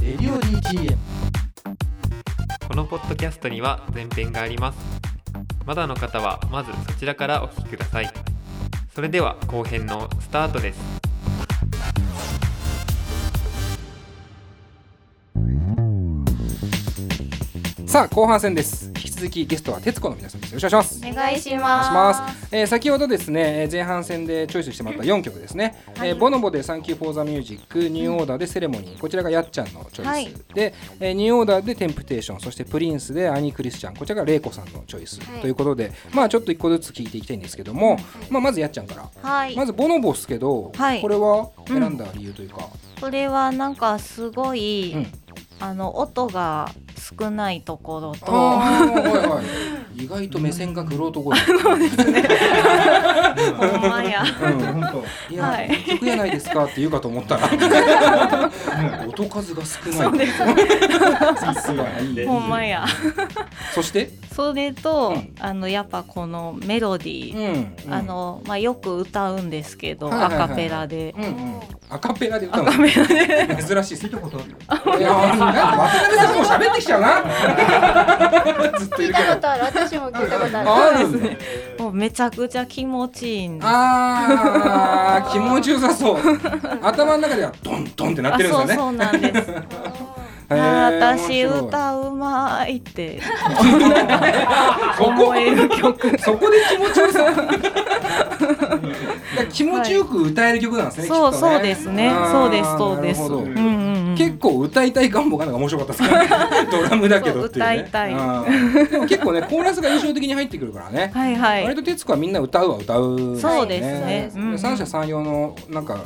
レディオ DTM このポッドキャストには前編があります。まだの方はまずそちらからお聞きください。それでは後編のスタートです。さあ後半戦です続きゲストはテツコの皆さんです。よろしくお願いします。お願いします。えー先ほどですねえー前半戦でチョイスしてもらった4曲ですね、はい。えーボノボで「 Thank You for the Music」ニューオーダーで「セレモニー」こちらがやっちゃんのチョイス、はい。で、えーニューオーダーで「テンプテーション」そして「プリンス」で「 Annie Christian」こちらがレイコさんのチョイス、はい。ということでまあちょっと一個ずつ聞いていきたいんですけども、まあ、まずやっちゃんから、はい。まずボノボっすけど、はい。これは選んだ理由というか、これはなんかすごい、うん。あの音が少ないところと、ああはいはい意外と目線がグロート声ほんまや。うん、本当。いや、はいやないですかって言うかと思ったら、うん音数が少ない。そうです。さすがいい。ほんまや。そして、それと、うんあのやっぱこのメロディー、んあ、のまあよく歌うんですけど、はいはいはいはいアカペラで。うんうん、アカペラで歌うの？珍しいです。聞いたことある。いや、なんか渡辺さんもう喋ってきちゃうな？ずっとい聞い。たことある私も聞いたことあるあるんだ。もうめちゃくちゃ気持ちいいんです。ああ、気持ちよさそう。頭の中ではドンドンってなってるんですよね。そうそうなんです。私歌うまいってそこ？思える曲。そこで気持ちよさ。気持ちよく歌える曲なんですね。そうきっとねそうですねそうですそうですうん結構歌いたい願望がなんか面白かったですか？ら、ね、ドラムだけどっていう、ね、いたい。うん。でも結構ねコーラスが印象的に入ってくるからね、はいはい。割と徹子はみんな歌うは歌う、そうですね。でうんうん三者三様のなんか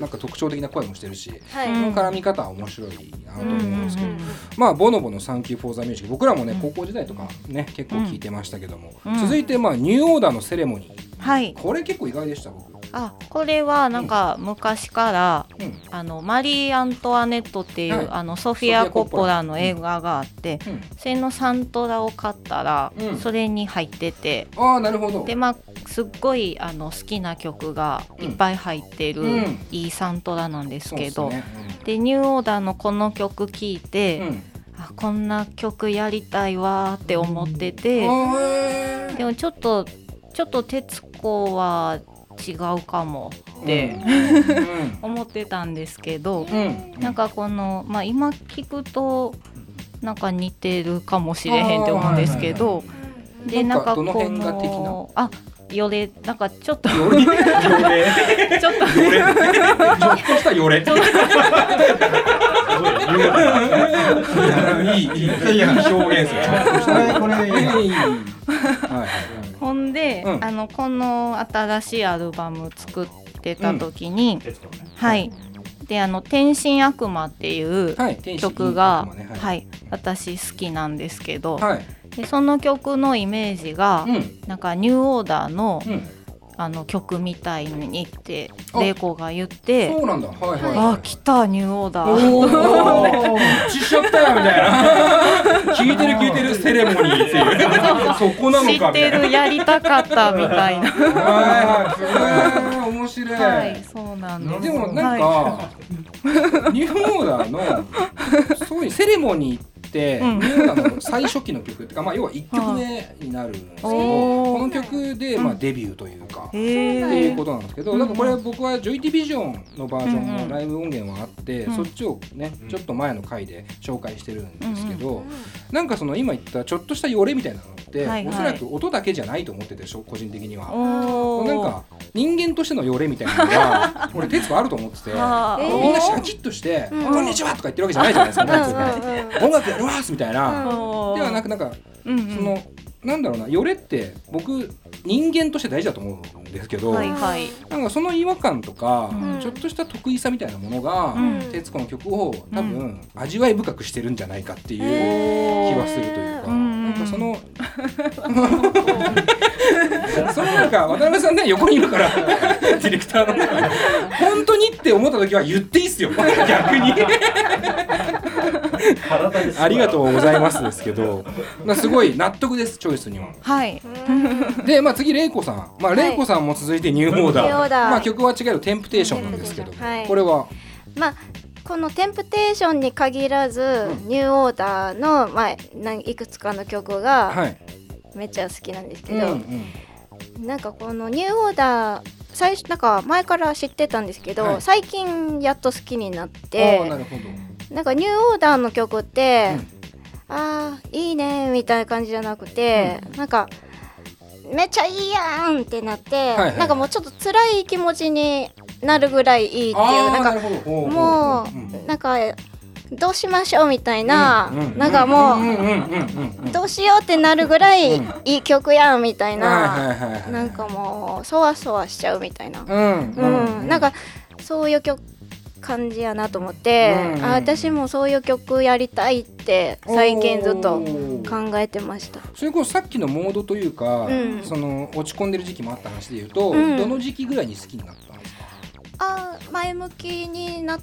なんか特徴的な声もしてるし、はい、うんその絡み方は面白いなと思うんですけど、うんうんうん。まあボノボの「サンキュー・フォー・ザ・ミュージック」僕らもね、うん。高校時代とかね結構聞いてましたけども、うん。続いてまあニューオーダーの Ceremony。はい。これ結構意外でした僕、あこれはなんか昔から、うん。あのマリー・アントワネットっていう、はい。あのソフィア・コッポラの映画があって、うん、それのサントラを買ったら、うん。それに入っててああなるほど。でまあすっごいあの好きな曲がいっぱい入ってる、うん。いいサントラなんですけどね。でニューオーダーのこの曲聴いて、うん。うんあこんな曲やりたいわーって思ってて、でもちょっとちょっと徹子は違うかもって、思ってたんですけど、うん。うんなんかこの、まあ、今聞くとなんか似てるかもしれへんって思うんですけど、でなかなんんかこどのあよれなんかちょっと ちょっとちょっとしたよれいいいいいい。表現するこれこれいいいいいいはいはいほんで、うん。あのこの新しいアルバム作ってた時に、はい。であの「天津悪魔」っていう曲が、いい悪魔ね。はい、私好きなんですけど、はい。でその曲のイメージが、うん。なんかニューオーダーの,、うんあの曲みたいにってあ玲子が言ってそうなんだ。はいはいあ来たニューオーダー。おお一致しちゃったよみたいな。聞いてる聞いてるセレモニーっていう。そこなのかみ知ったてるやりたかったみたいな。はいはい面白い。はいそうなんです。でもなんか、は ニューオーダーのそういうセレモニーって、うん。ニューオーダーの最初期の曲っていうか、まあ、要は1曲目になるんですけど、この曲で、まあ、うんデビューというか、い、っていうことなんですけど、だからこれ僕はジョイディビジョンのバージョンのライブ音源はあって、うんそっちをねちょっと前の回で紹介してるんですけど、なんかその今言ったちょっとしたよれみたいなのって、はいはい。おそらく音だけじゃないと思っててしょ個人的には。なんか人間としてのよれみたいなのが 俺徹子あると思ってて。みんなシャキッとして「うん。こんにちは!」とか言ってるわけじゃないじゃないですか、音楽。やりますみたいな、ではなくなんかうんうん。その、なんだろうなよれって僕人間として大事だと思うんですけど、はいはい。なんかその違和感とか、うん。ちょっとした得意さみたいなものが、うん。徹子の曲を多分、味わい深くしてるんじゃないかっていう気はするというか、うんなんかその そのなんか渡辺さんね横にいるからディレクターの本当にって思った時は言っていいっすよ。逆にありがとうございますですけど、まあ、すごい納得ですチョイスには。はい。で、まあ、次レイコさん、まあ、レイコさんも続いてニューオーダー,、ニューオーダー。まあ、曲は違うよテンプテーションなんですけど、はい。これはまあこの「テンプテーション」に限らず、ニューオーダーの、まあ、いくつかの曲がはい。めっちゃ好きなんですけうんど、うん。なんかこのニューオーダー最初なんか前から知ってたんですけど、はい。最近やっと好きになっあてーなるほど。なんかニューオーダーの曲って、うん。あーいいねみたいな感じじゃなくて、なんかめっちゃいいやんってなって、はいはい。なんかもうちょっと辛い気持ちになるぐらいいいっていうなんかもほうほうなんかどうしましょうみたいな、なんかもう、どうしようってなるぐらいうん。いい曲やんみたいな、なんかもうそわそわしちゃうみたいな、うん。うん。なんかそういう曲感じやなと思って、うん。あ私もそういう曲やりたいって最近ずっと考えてました。それこそさっきのモードというか、うん。その落ち込んでる時期もあった話で言うと、うん。どの時期ぐらいに好きになったんですか？あー前向きになっ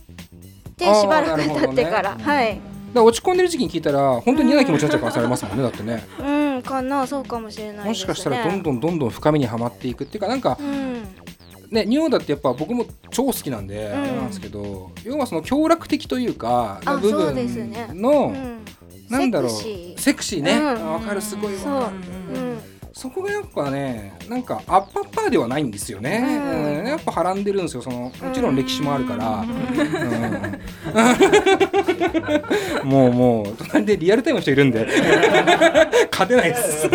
てしばらく経ってから、はい、だ落ち込んでる時期に聞いたら本当に嫌な気持ちになっちゃうからされますもんね だってね。うんかなそうかもしれないね。もしかしたらどんどんどんどん深みにはまっていくっていうかなんかうん。ねニューオーダーってやっぱ僕も超好きなんで、うん。あれなんですけど要はその協楽的というかあ部分の、うん。なんだろう。セクシー。ね。うん。わ、かる。すごいわかる。うんそこがやっぱねなんかアッパッパーではないんですよね、うん。うん。やっぱはらんでるんですよそのもちろん歴史もあるから、うん。もうもう隣でリアルタイムの人いるんで。勝てないです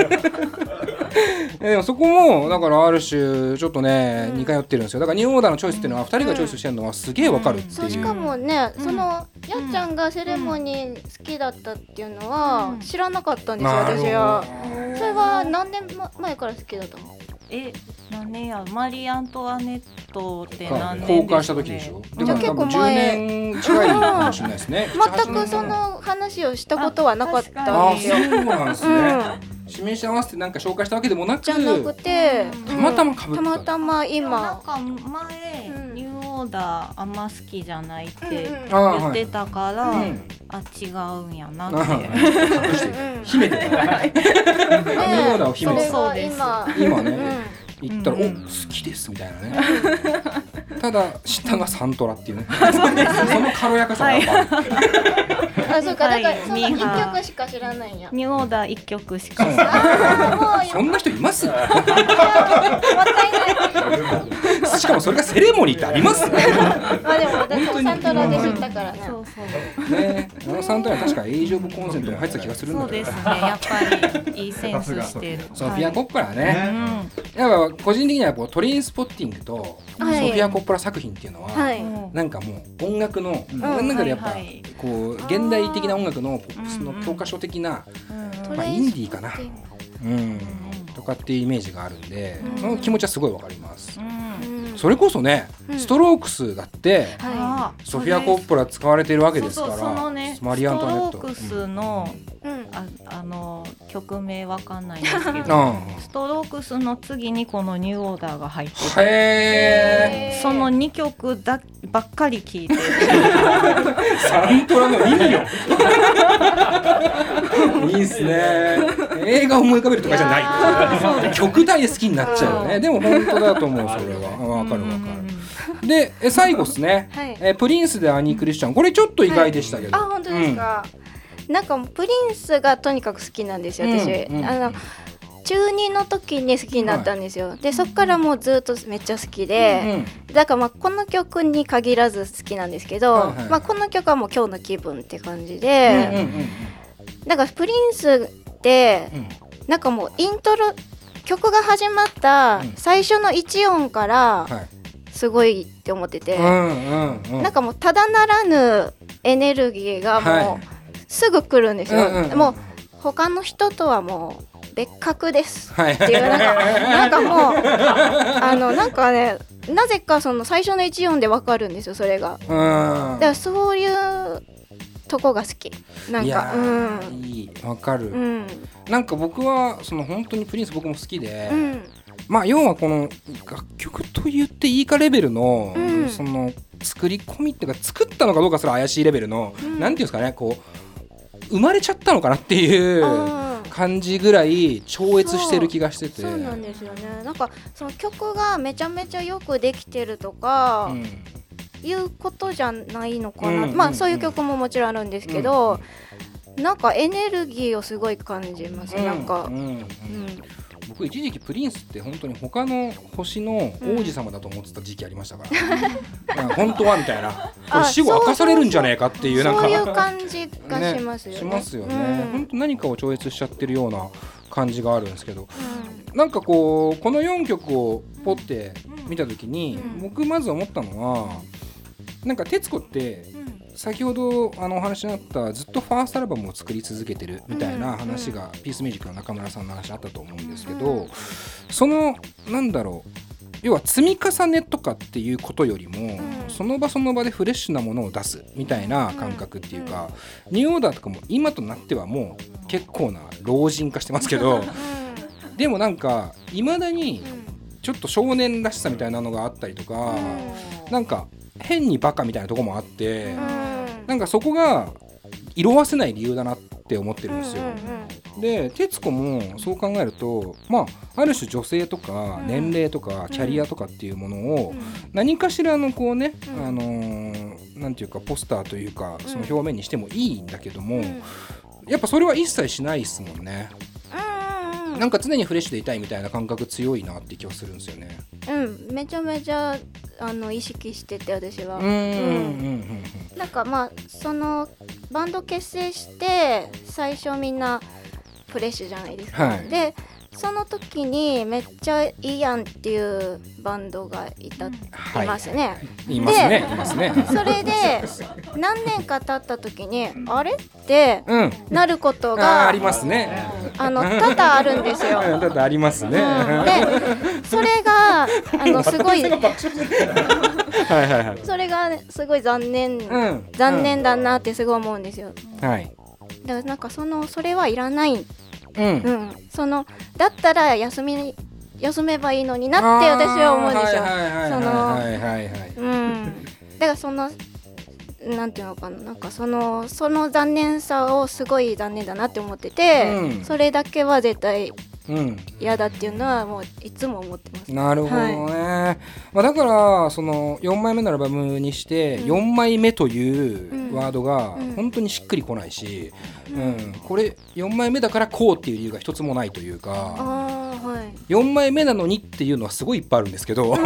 えでもそこもだからある種ちょっとね、似通ってるんですよ。だからニューオーダーのチョイスっていうのは2人がチョイスしてるのはすげえわかるっていう、そうしかもね、うん。そのやっちゃんがセレモニー好きだったっていうのはうん。知らなかったんですよ、私は。それは何年ま前から好きだったの？え何年や？マリー・アントワネットってか何年公開した時でしょ？じゃあだから多分10結構前年近いかもしれないですね。全くその話をしたことはなかったんですよ。そうなんですね、うん指名して合わせてなんか紹介したわけでもなくじゃなくて、たまたま被った。たまたまなん今。か前、うん。ニューオーダーあんま好きじゃないって言ってたから、うん。あ違うんやなあって。秘めてた。ニューオーダーを秘めてた。それが今。今ねうん言ったら「うん。お好きです」みたいなね。ただ知ったのがサントラっていうね。その軽やかさがやっぱある。あ、そうか、だからはい。その一ミーハー。曲しか知らないんや。ニューオーダー一曲しか。あーもうそんな人います？もったいない。しかもそれがセレモニーってあります？ねまあでも私もサントラで知ったから。ね。そうそう。ね。あのサントラは確かエイジ・オブ・コンセントも入ってた気がするんだけどそうですね。やっぱりいいセンスしてる。ソフィア・コップラはね、ねやっぱ個人的にはこうトレインスポッティングとソフはいィア・コップラ作品っていうのは、はい。うんなんかもう音楽の、うん。なんだかでやっぱ、こう現代的な音楽のポップスの教科書的な、うん。まあ、インディーかな、うん、とかっていうイメージがあるんで、その気持ちはすごいわかります、それこそね、うん。ストロークスだって、はあソフィア・コップラ使われてるわけですからマリー・アントワネット。ストロークスの、い。うん。ああの曲名わかんないんですけうん。どストロークスの次にこのニューオーダーが入っててへその2曲だばっかり聴いて。サントラの意味よいいっすね。映画を思い浮かべるとかじゃない。曲体で好きになっちゃうよね。でも本当だと思うそれは。わかるわかる。でえ最後っすね、はい。えプリンスでアニー・クリスチャン。これちょっと意外でしたけど、あ、本当ですか。なんかプリンスがとにかく好きなんですよ、私。うん。うん。あの中二の時に好きになったんですよ。で、そっからもうずっとめっちゃ好きで、だからまあこの曲に限らず好きなんですけど、はいはい。まあこの曲はもう今日の気分って感じうんうんで、なんかプリンスってうん。うんなんかもうイントロ曲が始まったうん。最初の1音からはい。すごいって思ってて、うんうんうん。なんかもうただならぬエネルギーがもはうすぐ来るんですよ、うんうんうん。もう他の人とはもう別格です。はい。っていうなんかなんかもうあのなんかねなぜかその最初の1音でわかるんですよそれが。うん。だからそういうとこが好き。なんかうん。ーいいわかる、うん。なんか僕はその本当にプリンス僕も好きで、うん。まあ要はこの楽曲と言っていいかレベルの、うん。その作り込みっていうか作ったのかどうかすら怪しいレベルの、うん。なんていうんですかねこう生まれちゃったのかなっていう感じぐらい超越してる気がしてて。そうなんですよね。なんかその曲がめちゃめちゃよくできてるとか、うん。いうことじゃないのかな、うんまあそういう曲ももちろんあるんですけど、なんかエネルギーをすごい感じます、なんか、うんうん。うん僕一時期プリンスって本当に他の星の王子様だと思ってた時期ありましたから、なんか本当はみたいな。これ死後明かされるんじゃねえかっていうなんか。そういう感じがしますよね。しますよね、うん。本当何かを超越しちゃってるような感じがあるんですけど。なんかこうこの4曲をポって見た時に、うん。僕まず思ったのはなんか徹子って先ほどあのお話になったずっとファーストアルバムを作り続けてるみたいな話が、ピースミュージックの中村さんの話あったと思うんですけど、そのなんだろう。要は積み重ねとかっていうことよりも、ん。その場その場でフレッシュなものを出すみたいな感覚っていうか、ニューオーダーとかも今となってはもう結構な老人化してますけどでもなんかいまだにちょっと少年らしさみたいなのがあったりとか、なんか変にバカみたいなとこもあって、なんかそこが色あせない理由だなって思ってるんですよ。で徹子もそう考えるとまあある種女性とかうん。年齢とかキャリアとかっていうものを何かしらのこうね、うん。あのーなんていうかポスターというかその表面にしてもいいんだけども、やっぱそれは一切しないですもんね。なんか常にフレッシュでいたいみたいな感覚強いなって気はするんですよね。うん、めちゃめちゃあの意識してて私は。うんうんうんなんかまあそのバンド結成して最初みんなフレッシュじゃないですか。はいでその時にめっちゃいいやんっていうバンドがいた、はいいますね。いますねいますね。それで何年か経った時にあれってうん。なることがありますね。あの多々あるんですよ。だってありますね。うんでそれがあのすごいはいはいはい。それがねすごい残念、うん。残念だなってすごい思うんですよ。うん。はい。だからなんかそのそれはいらない、うんう。ん、そのだったら休み休めばいいのになって私は思うんですよ。そのはいはいはい。うん、だからそのなんていうのかななんかそのその残念さをすごい残念だなって思ってて、うんそれだけは絶対うん。嫌だっていうのはもういつも思ってます。なるほどね。まあだからその4枚目のアルバムにしてうん4枚目というワードがうん本当にしっくりこないし、うん、これ4枚目だからこうっていう理由が一つもないというか、はい。4枚目なのにっていうのはすごいいっぱいあるんですけど。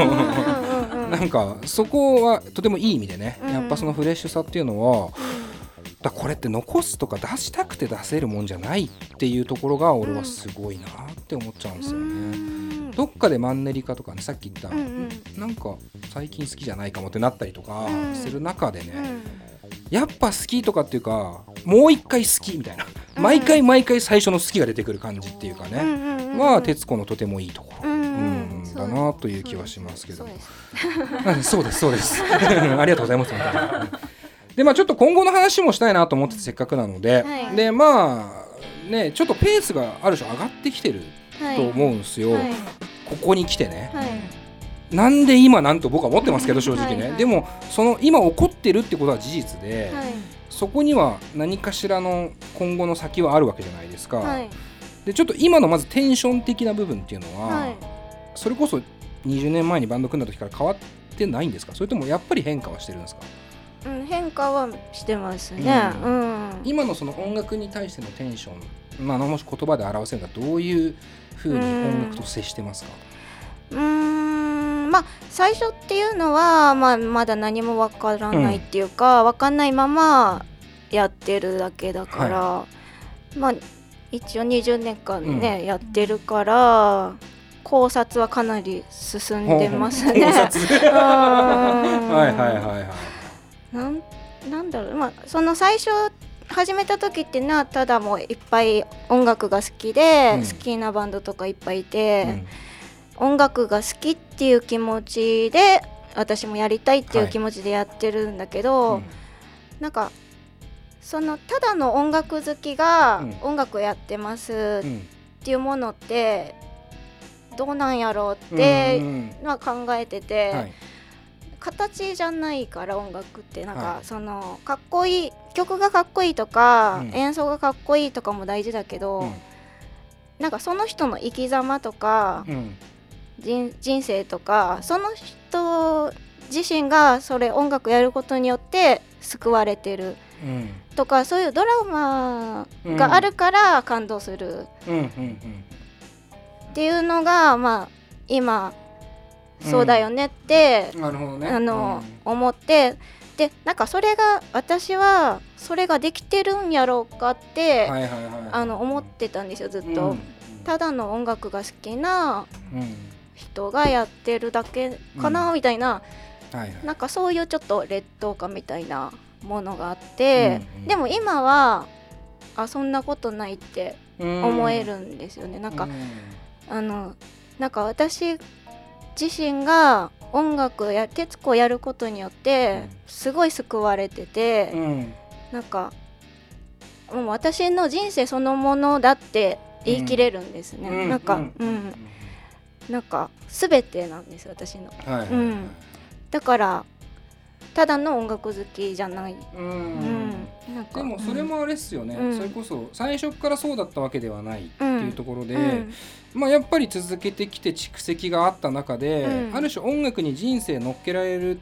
なんかそこはとてもいい意味でね、うん。やっぱそのフレッシュさっていうのはだこれって残すとか出したくて出せるもんじゃないっていうところが俺はすごいなって思っちゃうんですよね。どっかでマンネリ化とかねさっき言った、うんうん。なんか最近好きじゃないかもってなったりとかうん。する中でね、うん。やっぱ好きとかっていうかもう一回好きみたいな、毎回毎回最初の好きが出てくる感じっていうかね、は徹子のとてもいいところ、だなという気はしますけどそうです。うんそうです。そうです。ありがとうございます。でまあちょっと今後の話もしたいなと思っててせっかくなので、はい。でまあねちょっとペースがある種上がってきてるはいと思うんですよ、はい。ここに来てね、はい。なんで今なんと僕は思ってますけど正直ね、はいはい。でもその今起こってるってことは事実で、はい。そこには何かしらの今後の先はあるわけじゃないですか、はい。でちょっと今のまずテンション的な部分っていうのは、はいそれこそ20年前にバンド組んだ時から変わってないんですか？それともやっぱり変化はしてるんですか？うん変化はしてますね。ううん。今のその音楽に対してのテンション、まあ、もし言葉で表せるならどういうふうに音楽と接してますか、うーん。まあ最初っていうのは、まあ、まだ何もわからないっていうか、わかんないままやってるだけだから、まあ一応20年間ね、やってるから考察はかなり進んでますね。はいはいはいはい。なんなんだろう。まあその最初始めた時っていうのはただもういっぱい音楽が好きで、うん。好きなバンドとかいっぱいいて、うん。音楽が好きっていう気持ちで私もやりたいっていう気持ちでやってるんだけど、うん。なんかそのただの音楽好きがうん。音楽やってますうん。っていうものってどうなんやろうってうんのは考えてて、はい。形じゃないから音楽ってなんか、はい。そのかっこいい曲がかっこいいとか、うん。演奏がかっこいいとかも大事だけど、うん。なんかその人の生き様とか、うん。人人生とかその人自身がそれ音楽やることによって救われてるうん。とかそういうドラマがあるから感動するっていうのがまあ今そうだよねって、うん。なるほどね。あの、思ってでなんかそれが私はそれができてるんやろうかって、うんはいはいはい。あの思ってたんですよずっと、うん。ただの音楽が好きなうん。人がやってるだけかな、うん。みたいなはいはい。なんかそういうちょっと劣等感みたいなものがあって、うんうん。でも今はあそんなことないってうん。思えるんですよね、なんかうんあのなんか私自身が音楽や徹子をやることによってうんすごい救われてて、うん。なんかもう私の人生そのものだって言い切れるんですね、なんか、うん。なんか全てなんです私の。はい。うん。だからただの音楽好きじゃない、ううん。んなんか。でもそれもあれっすよね、うん。それこそ最初からそうだったわけではないっていうところで、うん。まあ、やっぱり続けてきて蓄積があった中で、うん。ある種音楽に人生乗っけられる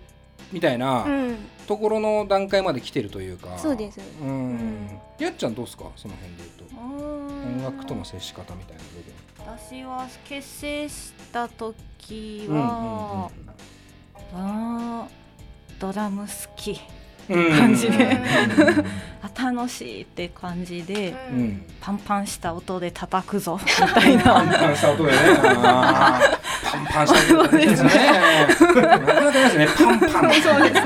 みたいなうん。ところの段階まで来てるというか、そうです。うん、うん。やっちゃんどうですか？その辺で言うと。音音楽との接し方みたいな部分。私は結成した時うんは、あードラム好き感じで。うん。あ楽しいって感じで、うん。うんパンパンした音で叩くぞ みたいパンなパンした音でね。パンパンした音ですね。なかなかないですね。パンパン。そうです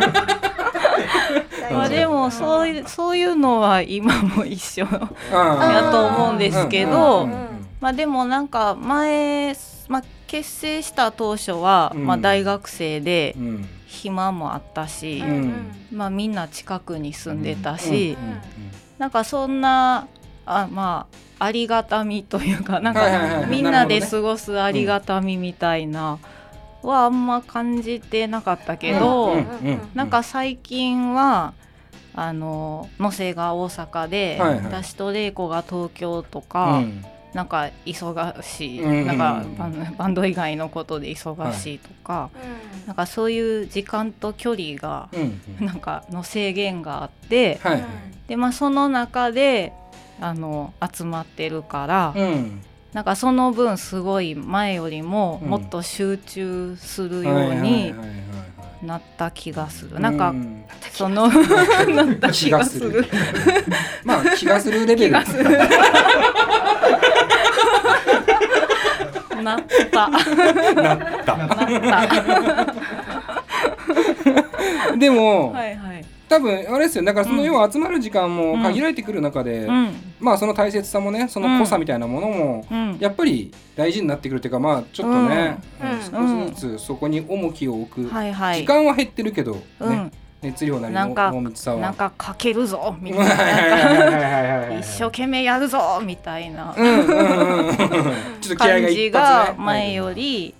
まあでもそういうそういうのは今も一緒ややと思うんですけど、うん。まあでもなんか前、まあ、結成した当初は、うん。まあ、大学生でうん暇もあったし、うん。まあ、みんな近くに住んでたし、うなんかそんなあまあありがたみというかなんかみんなで過ごすありがたみみたいなはあんま感じてなかったけど、なんか最近はあの野瀬が大阪で、はいはい。私と玲子が東京とうか、んなんか忙しい、うん。なんかバンバンド以外のことで忙しいとか、なんかそういう時間と距離がうんうん。なんかの制限があって、はい。はいでまあその中であの集まってるから、うん。なんかその分すごい前よりもうん。もっと集中するようはいはいにはいはいなった気がする。なんか、うんその なった気気がする。まあ気がするレベル。なった。なった なった。でも、はいはい。多分あれですよ。だからそのうん。要は集まる時間も限られてくる中で、うん。まあその大切さもねその濃さみたいなものも、うん。やっぱり大事になってくるっていうかまあちょっとね、うん。うん少しずつそこに重きを置く、はいはい。時間は減ってるけど、ねうん。熱量なりなんか濃密さは。なんかかけるぞみはいたいな。一生懸命やるぞみたいなうんうんうんうん。ちょっと気合が感じがね前より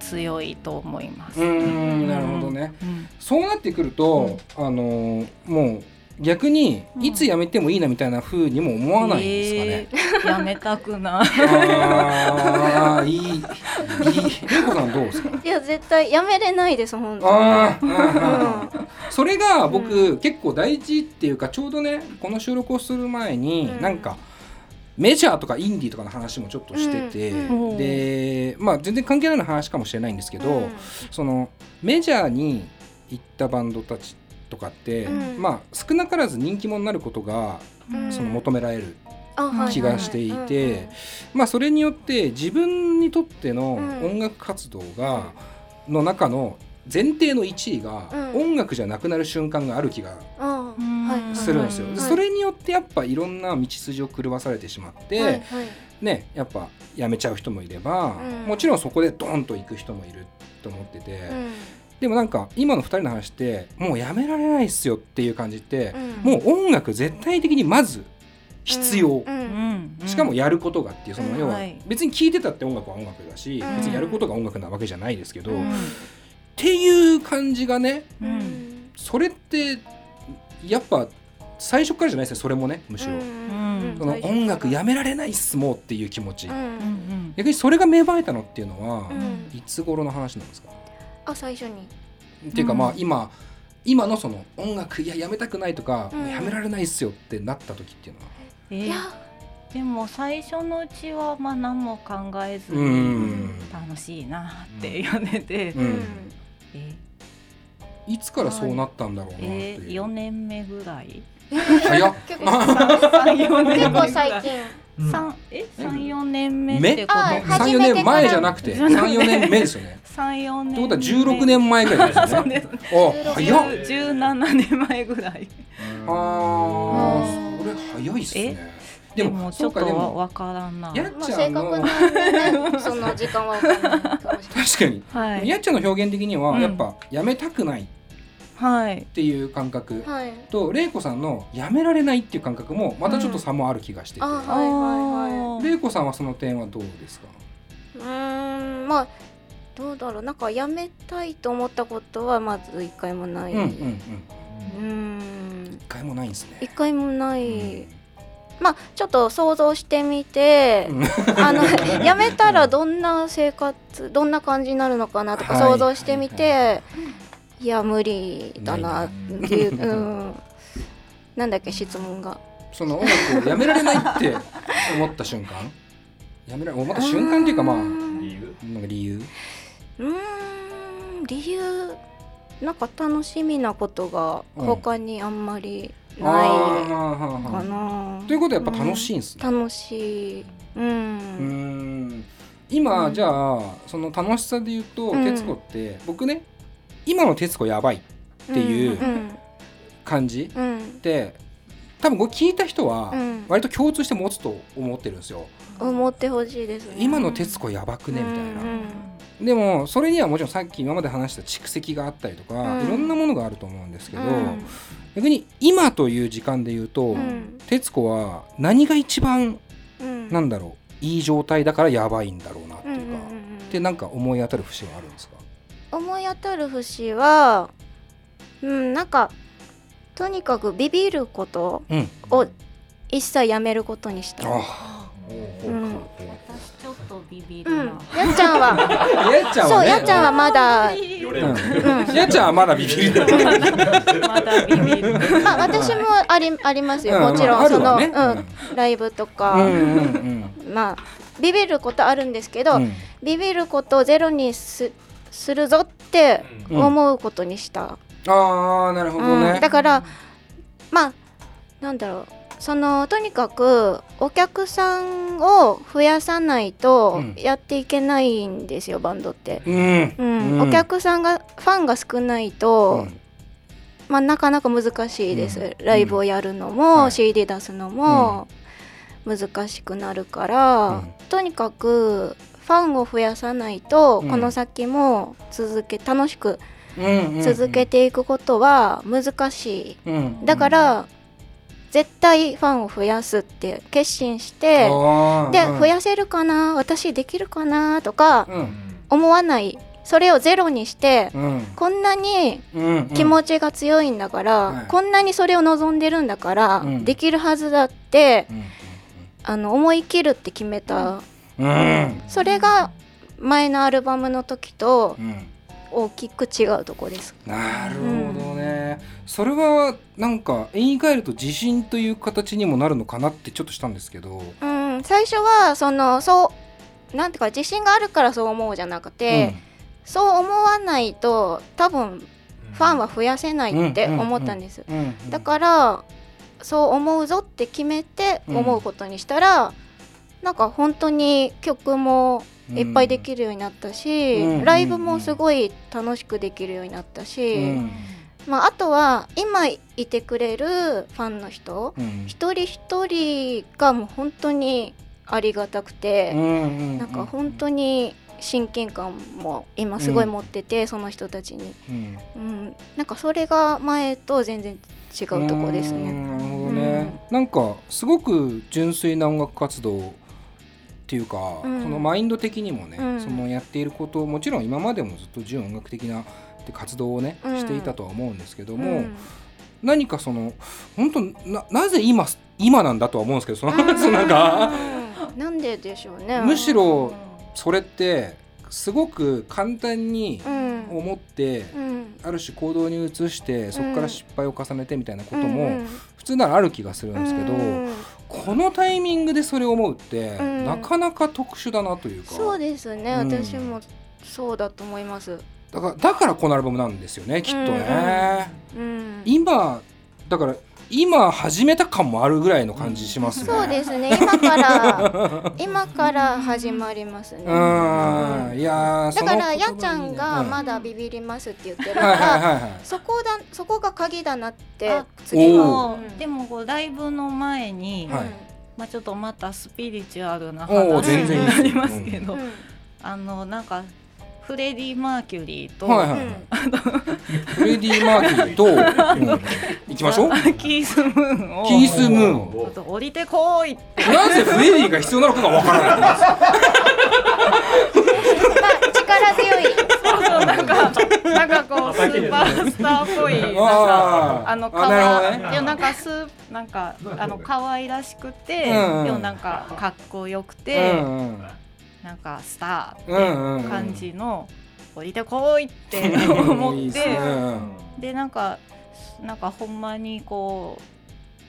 強いと思います。うんうんなるほどね。うん。そうなってくると、あのーもう逆にうんいつ辞めてもいいなみたいな風にも思わないんですかね、えー。やめたくない。ああいいいい。玲子 さんどうですか？いや絶対やめれないです本当に。ああ、うん。それが僕、結構大事っていうかちょうどねこの収録をする前に、うん。なんかメジャーとかインディーとかの話もちょっとしてて、うんうんでまあ全然関係ない話かもしれないんですけど、うん。そのメジャーに行ったバンドたちとかって、うん。まあ少なからず人気者になることがうん。その求められる気がしていて、まあそれによって自分にとってのうん。音楽活動が、の中の前提の1位が、うん。音楽じゃなくなる瞬間がある気がするんですよ。はい。それによってやっぱいろんな道筋を狂わされてしまって、はい。はい。ねやっぱ辞めちゃう人もいれば、うん。もちろんそこでドーンと行く人もいると思ってて、うん。でもなんか今の2人の話ってもうやめられないっすよっていう感じって、うん。もう音楽絶対的にまず必要。うん。うん。しかもやることがっていうそのうん。要ははい。別に聴いてたって音楽は音楽だし、うん。別にやることが音楽なわけじゃないですけど、っうんていう感じがねううん。んそれってやっぱ最初からじゃないですねそれもねむしろ、んその音楽やめられないっすもうっていう気持ち、うん逆にそれが芽生えたのっていうのは、うん。いつ頃の話なんですか？あ最初に。っていうかうん。まあ今今のその音楽いややめたくないとか、うん。やめられないっすよってなった時っていうのは。えいや。でも最初のうちはまあ何も考えずうにん、楽しいなってやめて、ううん。んえいつからそうなったんだろうなってえい。う、4年目ぐらい？早っ。結構34年結構目ぐらい最近三え？三四年目っ目てこと？あ34初めて年前じゃなくて。34年目ですよね。三四年ってことは16年前ぐらいですよね。そうですね。あ早っ。十七年前ぐらい。あーそれ早いっすね。ででももちょっとそうかでも。わからんな。やっまあちゃんの正確なねその時間は 確かに、はい。やっちゃんの表現的にはうん。やっぱやめたくない。っはい。ていう感覚。はい。と玲子さんのやめられないっていう感覚もまたちょっと差もある気がしてて、あはいはいはい。玲子さんはその点はどうですか？うーんまあどうだろう。なんかやめたいと思ったことはまず一回もない、うんうんうん。うーん。一回もないんですね。一回もない、まあちょっと想像してみて、うん。あのやめたらどんな生活どんな感じになるのかなとかはい。想像してみて、いや無理だなっていう、うん、なんだっけ質問が。その音楽をやめられないって思った瞬間？やめられ思った瞬間っていうかまあうーなんんか理由？うーん理由なんか楽しみなことが他にあんまりないあかーな、ということはやっぱ楽しいんですね、楽しい。うん、うーん。今、うんじゃあその楽しさで言うと、うん。徹子って僕ね今の徹子やばいっていううん感じうん。って多分これ聞いた人はうん。割と共通して持つと思ってるんですよ、思ってほしいですね。今の徹子やばくねみたいな、うんでもそれにはもちろんさっき今まで話した蓄積があったりとか、うん。いろんなものがあると思うんですけど、うん。逆に今という時間で言うと、うん。徹子は何が一番うん。なんだろういい状態だからやばいんだろうなっていうか、ってなんか思い当たる節はあるんですか？思い当たる節はうんなんかとにかくビビることうん。を一切やめることにした。あうん。私ちょっとビビうん。るな、やっちゃんは。やっちゃんはね。そうやっちゃんはまだうん。やっちゃんはまだビビる。まだビビる。まあ私もありありますよ。うん。もちろまあんその、ねうん、ライブとうんか、うんうん。まあビビることあるんですけど、うん。ビビることをゼロにすするぞってうん。思うことにした、ああなるほどね、うん。だからまあなんだろう。そのとにかくお客さんを増やさないとうん。やっていけないんですよ、バンドって。うん。うん。うん。お客さんがファンが少ないと、うん。まあ、なかなか難しいです、うん。ライブをやるのはも、い CD 出すのも難しくなるから、うん。とにかくファンを増やさないと、うん。この先も続け楽しくうんうん続けていくことは難しい、うん。だから、絶対ファンを増やすって決心して、で、うん。増やせるかな私できるかなとかうん。思わない。それをゼロにして、うん。こんなにうん気持ちが強いんだから、はい。こんなにそれを望んでるんだから、うん。できるはずだってうん。あの思い切るって決めた、うんうんそれが前のアルバムの時とうん。大きく違うとこです。なるほどね、それはなんか言い換えると自信という形にもなるのかなってちょっとしたんですけど、うん、最初はそのそうなんていうか自信があるからそう思うじゃなくて、そう思わないと多分ファンは増やせないって思ったんです。うんうんだからそう思うぞって決めて思うことにしたら、なんか本当に曲もいっぱいできるようになったし、うん。ライブもすごい楽しくできるようになったし、うん。まあ、あとは今いてくれるファンの人うん。一人一人がもう本当にありがたくて、うんなんか本当に親近感も今すごい持ってて、その人たちに、うん。うん、なんかそれが前と全然違うとこですね。うん。なるほどね、なんかすごく純粋な音楽活動っていうか、うん。そのマインド的にもね、うん。そのやっていることもちろん今までもずっと純音楽的なって活動をね、うん。していたとは思うんですけども、うん。何かその本当ななぜ今今なんだとは思うんですけどそのそのなんかうん なんででしょうね。むしろそれってすごく簡単にうん、思ってうん、ある種行動に移してそこから失敗を重ねてみたいなことうんも普通ならある気がするんですけど、うんこのタイミングでそれを思うって、うん。なかなか特殊だなというか。そうですね、うん。私もそうだと思います。だからだからこのアルバムなんですよねきっとね。うん、今だから今始めた感もあるぐらいの感じしますね。そうですね。今から 今から始まりますね。うん。いやーだからやちゃんがうん。まだビビりますって言ってるから。そこだそこが鍵だなってあ次おは。でもこうライブの前に、はい。まあちょっとまたスピリチュアルな話になりますけど、うん。あのなんかフレディ・マーキュリーと、はいはいはい。フレディ・マーキュリーと、うん、行きましょう。キース・ムーンをキース・ムーン。ちょっと降りてこいってなぜフレディが必要なのかがわからない。まあ力強い。そうそうなんかなんかこうスーパースターっぽいなんかあのかねわいやなんかスーなんかあの可愛らしくて、うんうんでもなんかかっこよくうて、んうんなんかスターって感じの降りてこいって思いいってっすねでなんかなんかほんまにこう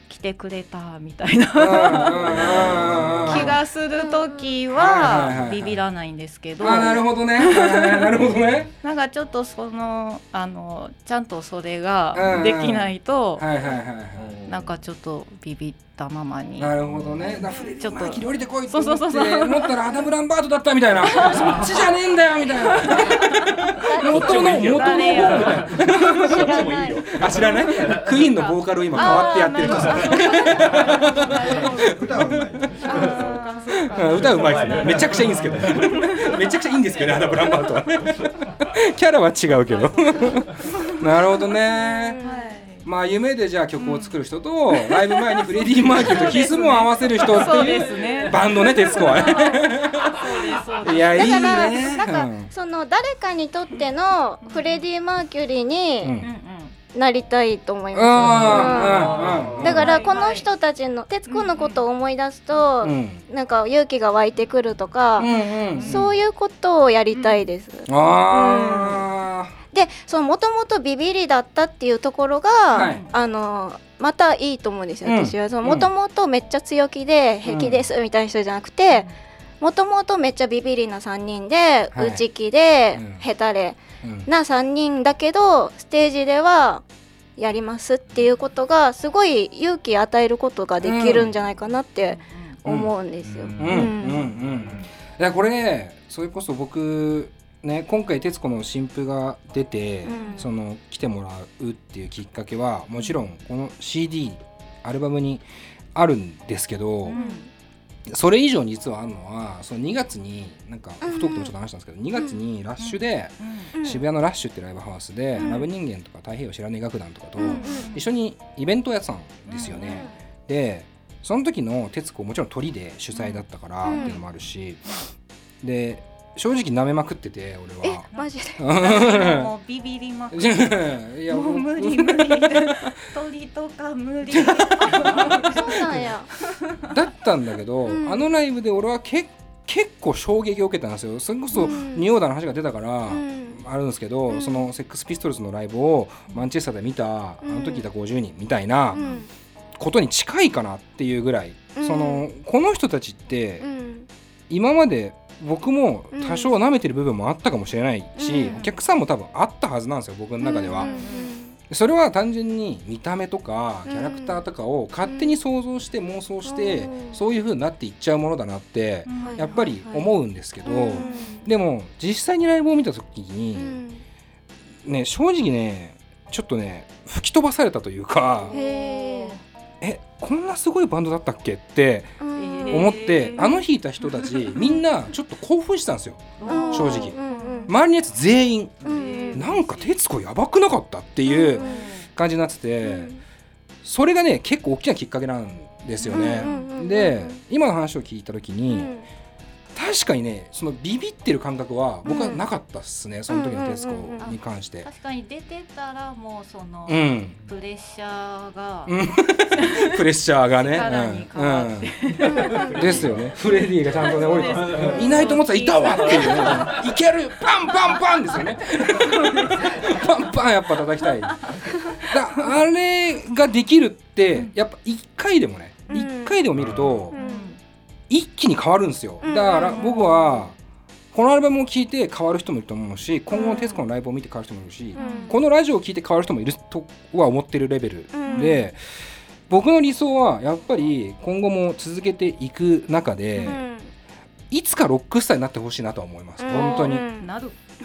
来てくれたみたいなうん気がする時はいはいはいははいビビらないんですけどあなるほどね。はいなるほどね。なんかちょっとそのあのちゃんとそれうんがうんできないとはいはいはいはい。なんかちょっとビビったまになるほどね。だフレディちょっとマーキュリー降りてこいってそう思ってそうそうそう思ったらアダム・ランバートだったみたいな。そっちじゃねえんだよみたいな。元の元の方みたいな。あ知らない？クイーンのボーカルを今変わってやってる。歌はうまい。うん歌うまいですね。めちゃくちゃいいんですけど。めちゃくちゃいいんですけどね、アダム・ランバートは。キャラは違うけど。なるほどね。まあ夢でじゃあ曲を作る人と、ライブ前にフレディ・マーキュリーとキースも会わせる人っていうバンドね、徹子は。ね。いや、いいだからね。なんか、うんその誰かにとってのフレディ・マーキュリーうんになりたいと思います。だからこの人たちの徹子のことを思い出すと、うん。なんか勇気が湧いてくるとか、そういうことをやりたいです。あでそのもともとビビりだったっていうところが、はい。あのまたいいと思うんですよ、うん。私は。もともとめっちゃ強気で平気ですみたいな人じゃなくてもともとめっちゃビビりな3人で、はい。内気で、うん。ヘタレーうん。な3人だけどステージではやりますっていうことがすごい勇気与えることができるんじゃないかなって思うんですよ。うん。うん。うん。いやこれねそれこそ僕ね今回徹子の新譜が出て、うん。その来てもらうっていうきっかけはもちろんこの CD アルバムにあるんですけど、それ以上に実はあるのはその2月になんかうん不徳でもちょっと話したんですけど、2月にラッシュで、うん。渋谷のラッシュってライブハウスで、うん。ラブ人間とか太平洋知らねえ楽団とかとうんうん。一緒にイベントをやってたんですよね。でその時の徹子もちろん鳥で主催だったからっていうのもあるし、で正直舐めまくってて俺えは。マジで？もうビビりまくっ いてやもう無理無理。鳥とか無理。そうなんや。だったんだけど、うん。あのライブで俺はけ結構衝撃を受けたんですよ。それこそうん。仁王田の話が出たから、うん。あるんですけど、うん。そのセックスピストルズのライブをマンチェスターで見た、あの時いた50人みたいなうん。ことに近いかなっていうぐらい、うん。そのこの人たちって、うん。今まで僕も多少舐めてる部分もあったかもしれないし、うん。お客さんも多分あったはずなんですよ僕の中では。うんそれは単純に見た目とかうん。キャラクターとかを勝手に想像して妄想して、うんそういう風になっていっちゃうものだなってうんやっぱり思うんですけど、うん。でも実際にライブを見た時に、うん。ね正直ねちょっとね吹き飛ばされたというかへえこんなすごいバンドだったっけって思ってあの日いた人たち みんなちょっと興奮してたんですよ。うん。正直。うん周りのやつ全員。うん。なんか徹子やばくなかったっていう感じになってて、うん。それがね結構大きなきっかけなんですよね。で今の話を聞いた時に、確かにねそのビビってる感覚は僕はなかったっすね、その時の徹子に関して。確かに出てたらもうその、うん、プレッシャーが、うん。プレッシャーがね。力に変わって。うん。うん、ですよね。フレディがちゃんとね降りてうん。いないと思ってたらいたわっていう。ねいける。パンパンパンですよね。パンパンやっぱ叩きたい。だあれができるってやっぱ1回でもねうん。1回でも見るとうん一気に変わるんですよ。だから僕はこのアルバムを聴いて変わる人もいると思うし今後の徹子のライブを見て変わる人もいるしうん。このラジオを聴いて変わる人もいるとは思ってるレベルうん。で僕の理想はやっぱり今後も続けていく中でうん。いつかロックスターになってほしいなとは思います。うん。本当に。うん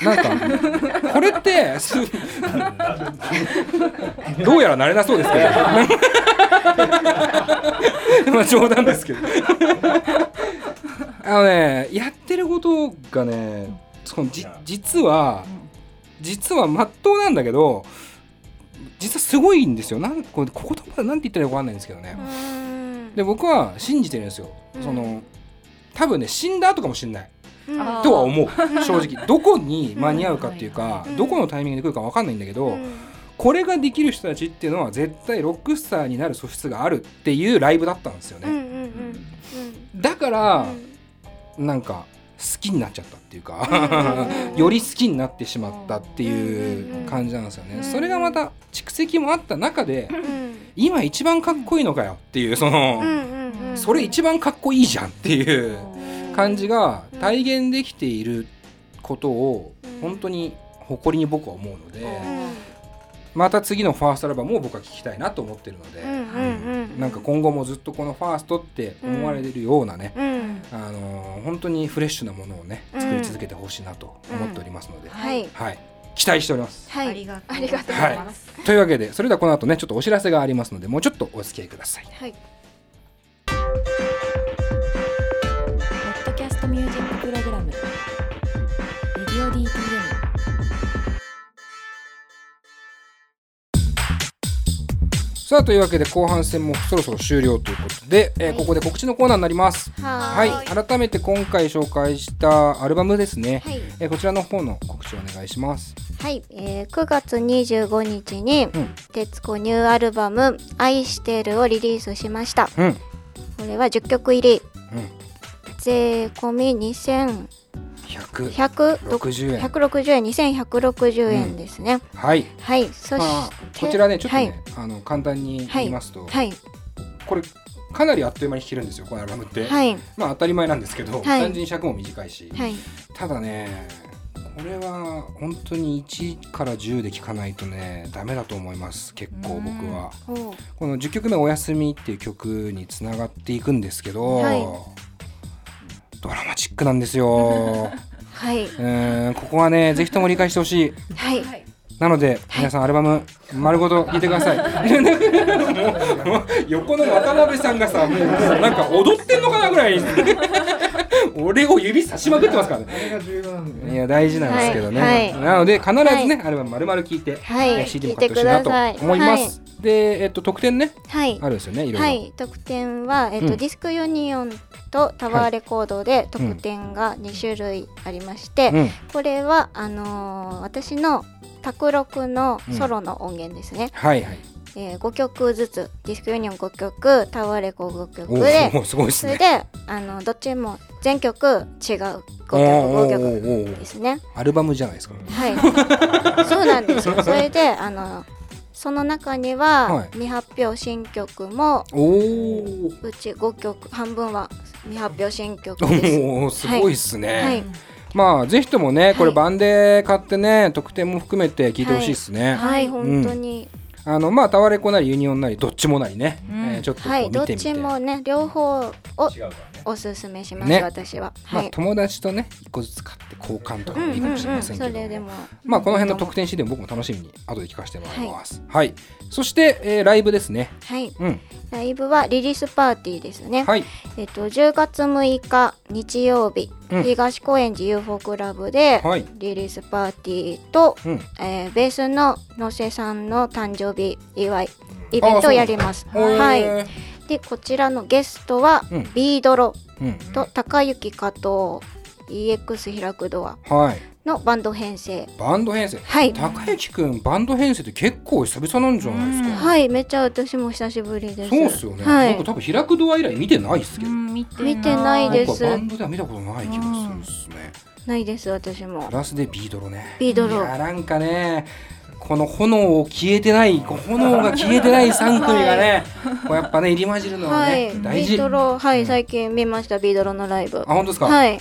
なんかこれってす どうやらなれなそうですけど。まあ冗談ですけど。あのねやってることがねそのじ実は実はまっとうなんだけど実はすごいんですよ。なんこれ言葉でなんて言ったらいいか分かんないんですけどね。うん。で僕は信じてるんですよ、うん。その多分ね死んだ後かもしれないとは思う。正直。どこに間に合うかっていうか、うん。どこのタイミングで来るか分かんないんだけど、うん。これができる人たちっていうのは絶対ロックスターになる素質があるっていうライブだったんですよね、だからう、ん。なんか好きになっちゃったっていうか、うん より好きになってしまったっていう感じなんですよね、うんそれがまた蓄積もあった中でうん。今一番かっこいいのかよっていうその、それ一番かっこいいじゃんっていう感じがうん。体現できていることをうん。本当に誇りに僕は思うので、うん。また次のファーストアルバムを僕は聴きたいなと思ってるので、なんか今後もずっとこのファーストって思われるようなね、うん。あのー本当にフレッシュなものをねうん。作り続けてほしいなと思っておりますので、はい。はい、期待しております。はい。ありがとうありがとうございます。というわけでそれではこの後ねちょっとお知らせがありますのでもうちょっとお付き合いください。はいさあというわけで後半戦もそろそろ終了ということで、えーはい。ここで告知のコーナーになります。ははい。改めて今回紹介したアルバムですね、はい。えーこちらの方の告知をお願いします。はい、えー9月25日にうん「徹子ニューアルバム「愛してる」をリリースしました。うん、これは10曲入り。うん、税込み2160 160円。160円2160円ですね、はい。はいそして、まあ、こちらねちょっとね、はい。あの簡単に言いますと、はいこれかなりあっという間に弾けるんですよこのアルバムって、はい。まあ当たり前なんですけど、はい。単純に尺も短いし、はい。ただねこれは本当に1から10で聴かないとねダメだと思います結構僕は。この10曲目「おやすみ」っていう曲につながっていくんですけど、はいドラマチックなんですよ。はい、うーんここはねぜひとも理解してほしい。はい、なので、皆さんアルバム丸ごと聴いてください。横の渡辺さんがさ、もうなんか踊ってんのかなぐらい、俺を指差しまくってますからね。あれが重要なんだよいや大事なんですけどね。はい。はい。なので必ずね、アルバム丸々聴いて、はい。えー CD も買ってほしいなと思います。で、えっと特典ね。はい。あるんですよね、いろいろ。はい、特典は、えっとうん。ディスクユニオンとタワーレコードで特典が2種類ありまして、うん、これはあのー私の卓録のソロの音源ですね、はいはい。えー5曲ずつディスクユニオン5曲タワーレコード5曲おで。それであのどっちも全曲違う5曲おーお5曲ですね。アルバムじゃないですか。はい。そうなんですよ。それであのその中には、はい。未発表新曲もおお。うち5曲半分は未発表新曲です。おお、すごいっすね。はい。まあぜひともねこれはい。版で買ってね特典も含めて聞いてほしいですね、はい本当に、あのまあタワレコなりユニオンなりどっちもなりね、うん。えーちょっとこうはいどっ見てみて、ちもね両方をおすすめします、ね。私は。はい、まあ友達とね一個ずつ買って交換とかもいいかもしれませんけど、それでも。まあこの辺の特典 CD も僕も楽しみに後で聞かせてもらいます。はい、そして、えーライブですね。はい。うん。ライブはリリースパーティーですね、はい。えっと10月6日日曜日、うん。東高円寺 UFO クラブではい。リリースパーティーと、うん。えーベースの野瀬さんの誕生日祝いイベントをやります。はい。でこちらのゲストは、うん。ビードロうん。と高雪加藤 EX 開くドア。はいのバンド編成。バンド編成？はい。高之くんバンド編成って結構久々なんじゃないですか、はいめっちゃ私も久しぶりです。そうっすよね、はい。僕多分開くドア以来見てないっすけど、うん見て見てないで僕すはバンドでは見たことない気がするっすね、ないです私も。プラスでビードロね。ビードロ。いやなんかねこの炎を消えてない炎が消えてない3組がね、こうやっぱね入り混じるのははね、い。大事。ビードロ。はい、うん。最近見ましたビードロのライブ。あ本当ですか、はい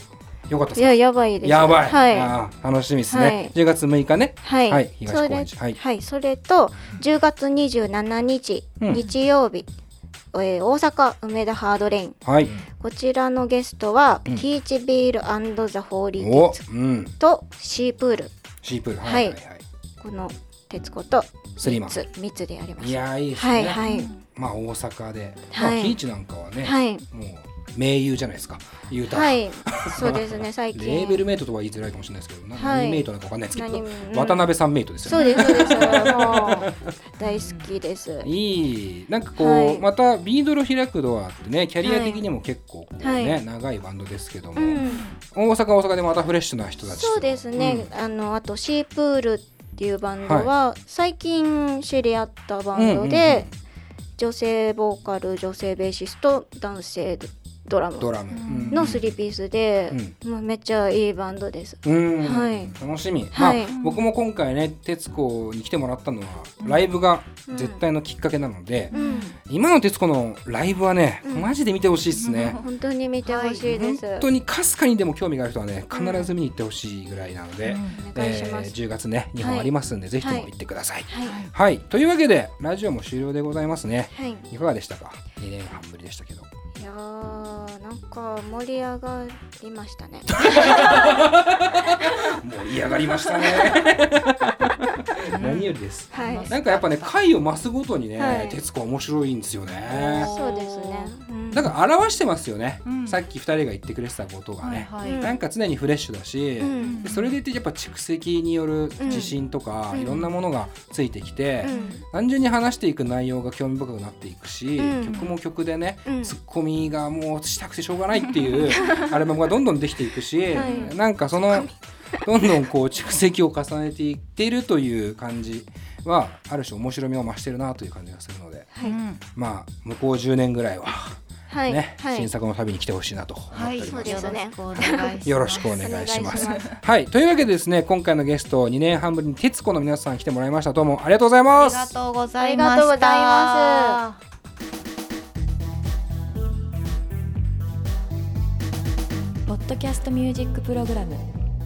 よかったですか？いややばいです。やばい、はい。楽しみですね、はい。10月6日ね。はい、はい。東それ高円寺はい。はい、それと10月27日、うん。日曜日、えー大阪梅田ハードレイン。はい。こちらのゲストは、うん。ティーチビールザ・ホーリーお鉄うん。とシープール。シープール。はい。はい。この鉄子とスリーマン3つ3つでやりますいやーいいですね、はい。はい。まあ大阪で、はい。まあ、キイチなんかはね、はい。もう盟友じゃないですか。言うたら、はい。そうですね。最近。レーベルメイトとは言いづらいかもしれないですけど、なはい。何メイトなのかわかんないですけど、何うん渡辺さんメイトですよね。そうですそうです。大好きです。いい。なんかこう、はい。またビードル開くドアってねキャリア的にも結構こうね、はい。長いバンドですけども、うん。大阪は大阪でまたフレッシュな人たちと。そうですね、あのあとシープールっていうバンドは、最近知り合ったバンドうんうんうんで、女性ボーカル女性ベーシスト男性ドラム。ドラム、うん。の3ピースで、もうめっちゃいいバンドです。うん、はい。楽しみ、はい。まあ、僕も今回ね徹子に来てもらったのはライブが絶対のきっかけなので、うん、今の徹子のライブはね、うん。マジで見てほしいですね、本当に見てほしいです。本当にかすかにでも興味がある人はね必ず見に行ってほしいぐらいなので、お願いします。えー10月ね2本ありますんで、ぜひとも行ってください。はい、はい、というわけでラジオも終了でございますね。はい、いかがでしたか ?2 年半ぶりでしたけど。いやーなんか盛り上がりましたね。盛り上がりましたね。何よりです。はい、なんかやっぱね回を増すごとにね、はい。徹子は面白いんですよね。そうですね。うん。だから表してますよね、うん。さっき2人が言ってくれてたことがね、はいうんなんか常にフレッシュだし、うん。でそれでいてやっぱ蓄積による自信とか、うん。いろんなものがついてきて、うん。単純に話していく内容が興味深くなっていくし、うん。曲も曲でね、うん。ツッコミがもうしたくてしょうがないっていう アルバムがどんどんできていくし、はい。なんかその どんどんこう蓄積を重ねていっているという感じはある種面白みを増してるなという感じがするのではい、まあ向こう10年ぐらいははい、ね、はい。新作の旅に来てほしいなと思っております。そうですね。よろしくお願いします。お願い。し はい、というわけでですね、今回のゲスト2年半ぶりに徹子の皆さん来てもらいました。どうもありがとうございあます。ありがとうございまポッドキャストミュージックプログラム「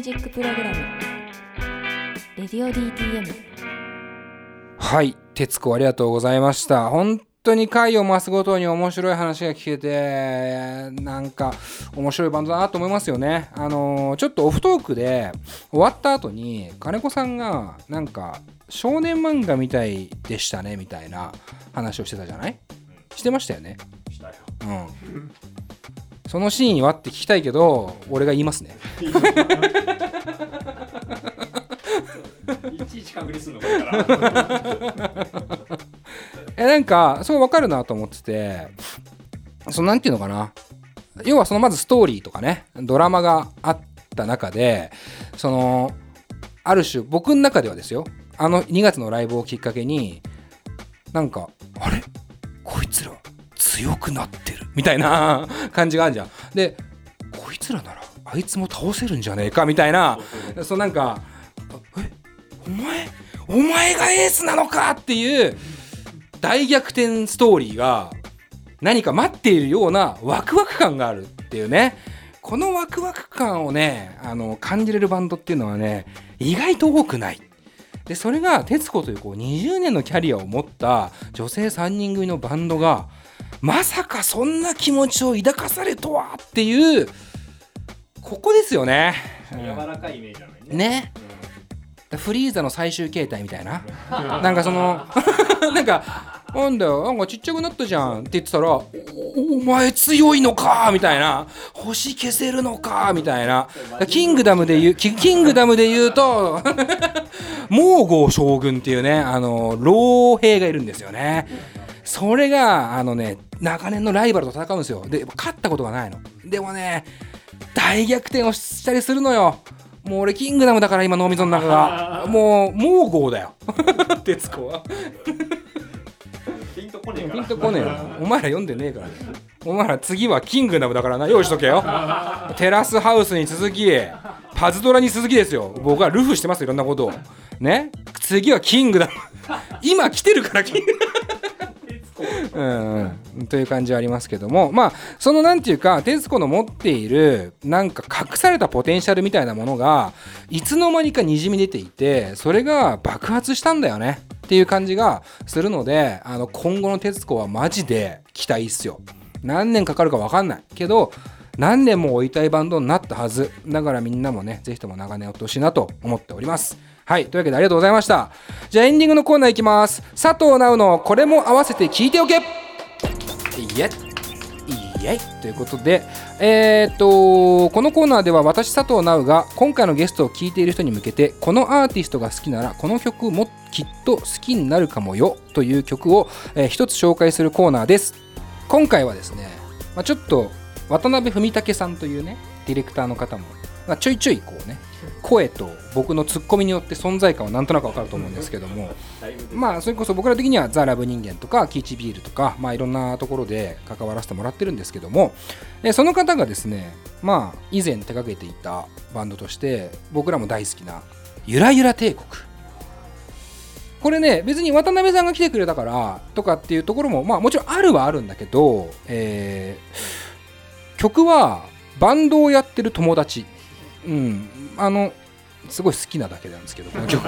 ュージックプログラム「レディオ DTM」はい、徹子ありがとうございました。本当に回を増すごとに面白い話が聞けて、なんか面白いバンドだなと思いますよね。あのーちょっとオフトークで終わった後に金子さんがなんか少年漫画みたいでしたねみたいな話をしてたじゃない？してましたよね。うん。そのシーンはって聞きたいけど、俺が言いますね。いちいち確認するのか。えなんかそう分かるなと思っててそのなんていうのかな要はそのまずストーリーとかねドラマがあった中でそのある種僕の中ではですよあの2月のライブをきっかけになんかあれ？こいつら強くなってるみたいな 感じがあるじゃん。でこいつらならあいつも倒せるんじゃねえかみたいな。そうなんかえお前お前がエースなのかっていう大逆転ストーリーが何か待っているようなワクワク感があるっていうね。このワクワク感をねあの感じれるバンドっていうのはね意外と多くない。でそれが徹子というこう20年のキャリアを持った女性3人組のバンドがまさかそんな気持ちを抱かされとはっていうここですよね。柔らかいイメージなのにね。ね。フリーザの最終形態みたいな。なんかその なんかなんだよなんかちっちゃくなったじゃんって言ってたらおお前強いのかみたいな。星消せるのかみたいな。キングダムで言う キキングダムで言うと モーゴー将軍っていうねあの老兵がいるんですよね。それがあのね長年のライバルと戦うんですよ。で勝ったことがないの。でもね大逆転をしたりするのよ。もう俺キングダムだから今脳みその中が。もうモーゴーだよ。徹子は。ピンとこねえから。ピンとこねえよ。お前ら読んでねえからお前ら次はキングダムだからな。用意しとけよ。テラスハウスに続きパズドラに続きですよ。僕はルフしてますいろんなことを。ね？次はキングダム。今来てるからキングうんうん、という感じはありますけども。まあそのなんていうか徹子の持っているなんか隠されたポテンシャルみたいなものがいつの間にかにじみ出ていてそれが爆発したんだよね。っていう感じがするのであの今後の徹子はマジで期待っすよ。何年かかるか分かんない。けど何年も追いたいバンドになったはず。だからみんなもねぜひとも長年追ってほしいなと思っております。はいというわけでありがとうございました。じゃあエンディングのコーナーいきます。佐藤直のこれも合わせて聞いておけ。いえいえということでえーっとこのコーナーでは私佐藤直が今回のゲストを聞いている人に向けてこのアーティストが好きならこの曲もきっと好きになるかもよという曲を、えー一つ紹介するコーナーです。今回はですね、まあ、ちょっと渡辺文武さんというねディレクターの方も、まあ、ちょいちょいこうね声と僕のツッコミによって存在感はなんとなくわかると思うんですけどもまあそれこそ僕ら的にはザ・ラブ人間とかキーチビールとかまあいろんなところで関わらせてもらってるんですけどもその方がですねまあ以前手掛けていたバンドとして僕らも大好きなゆらゆら帝国。これね別に渡辺さんが来てくれたからとかっていうところもまあもちろんあるはあるんだけど、えー曲はバンドをやってる友達うん。あのすごい好きなだけなんですけどこの曲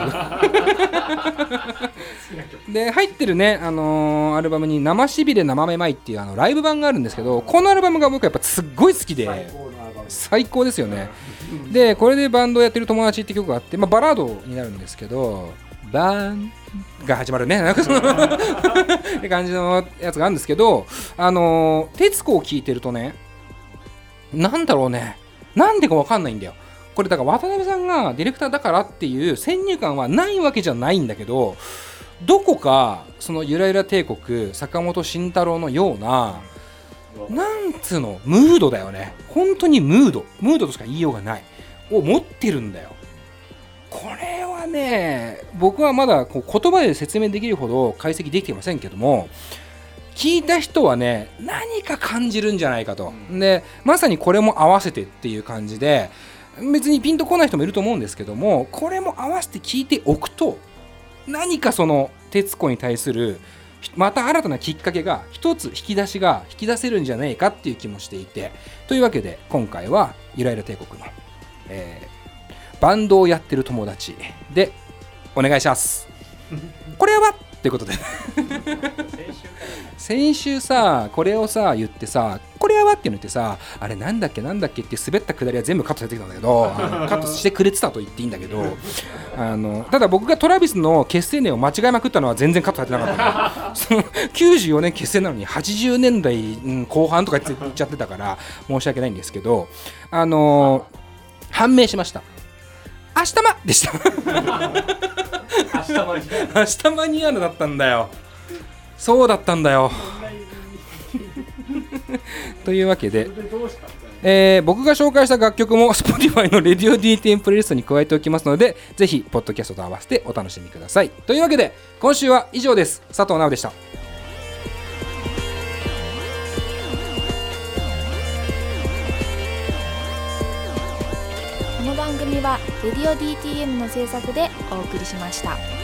で入ってるね、あのーアルバムに「生しびれ生めまい」っていうあのライブ版があるんですけどこのアルバムが僕やっぱすっごい好きで最高ですよね。でこれでバンドをやってる友達って曲があって、まあ、バラードになるんですけどバーンが始まるね。なんかその って感じのやつがあるんですけどあのー徹子を聴いてるとねなんだろうね。なんでかわかんないんだよこれだから渡辺さんがディレクターだからっていう先入観はないわけじゃないんだけどどこかそのゆらゆら帝国坂本慎太郎のようななんつうのムードだよね。本当にムード。ムードとしか言いようがない。を持ってるんだよ。これはね僕はまだこう言葉で説明できるほど解析できていませんけども聞いた人はね何か感じるんじゃないかと、でまさにこれも合わせてっていう感じで別にピンとこない人もいると思うんですけどもこれも合わせて聞いておくと何かその徹子に対するまた新たなきっかけが一つ引き出しが引き出せるんじゃないかっていう気もしていてというわけで今回はゆらゆら帝国の、えーバンドをやってる友達でお願いします。これは？ということで。先週さこれをさ言ってさこれはって言ってさあれなんだっけなんだっけって滑ったくだりは全部カットされてきたんだけど カットしてくれてたと言っていいんだけどあのただ僕がトラビスの結成年を間違えまくったのは全然カットされてなかった その94年結成なのに80年代うん後半とか言っちゃってたから申し訳ないんですけどあの判明しました。明日までした。明日まで。明日マニュアルだったんだよ。そうだったんだよ というわけで、えー僕が紹介した楽曲も Spotify の Radio D10 プレイリストに加えておきますのでぜひポッドキャストと合わせてお楽しみください。というわけで今週は以上です。佐藤直でした。この番組は「レディオ DTM」の制作でお送りしました。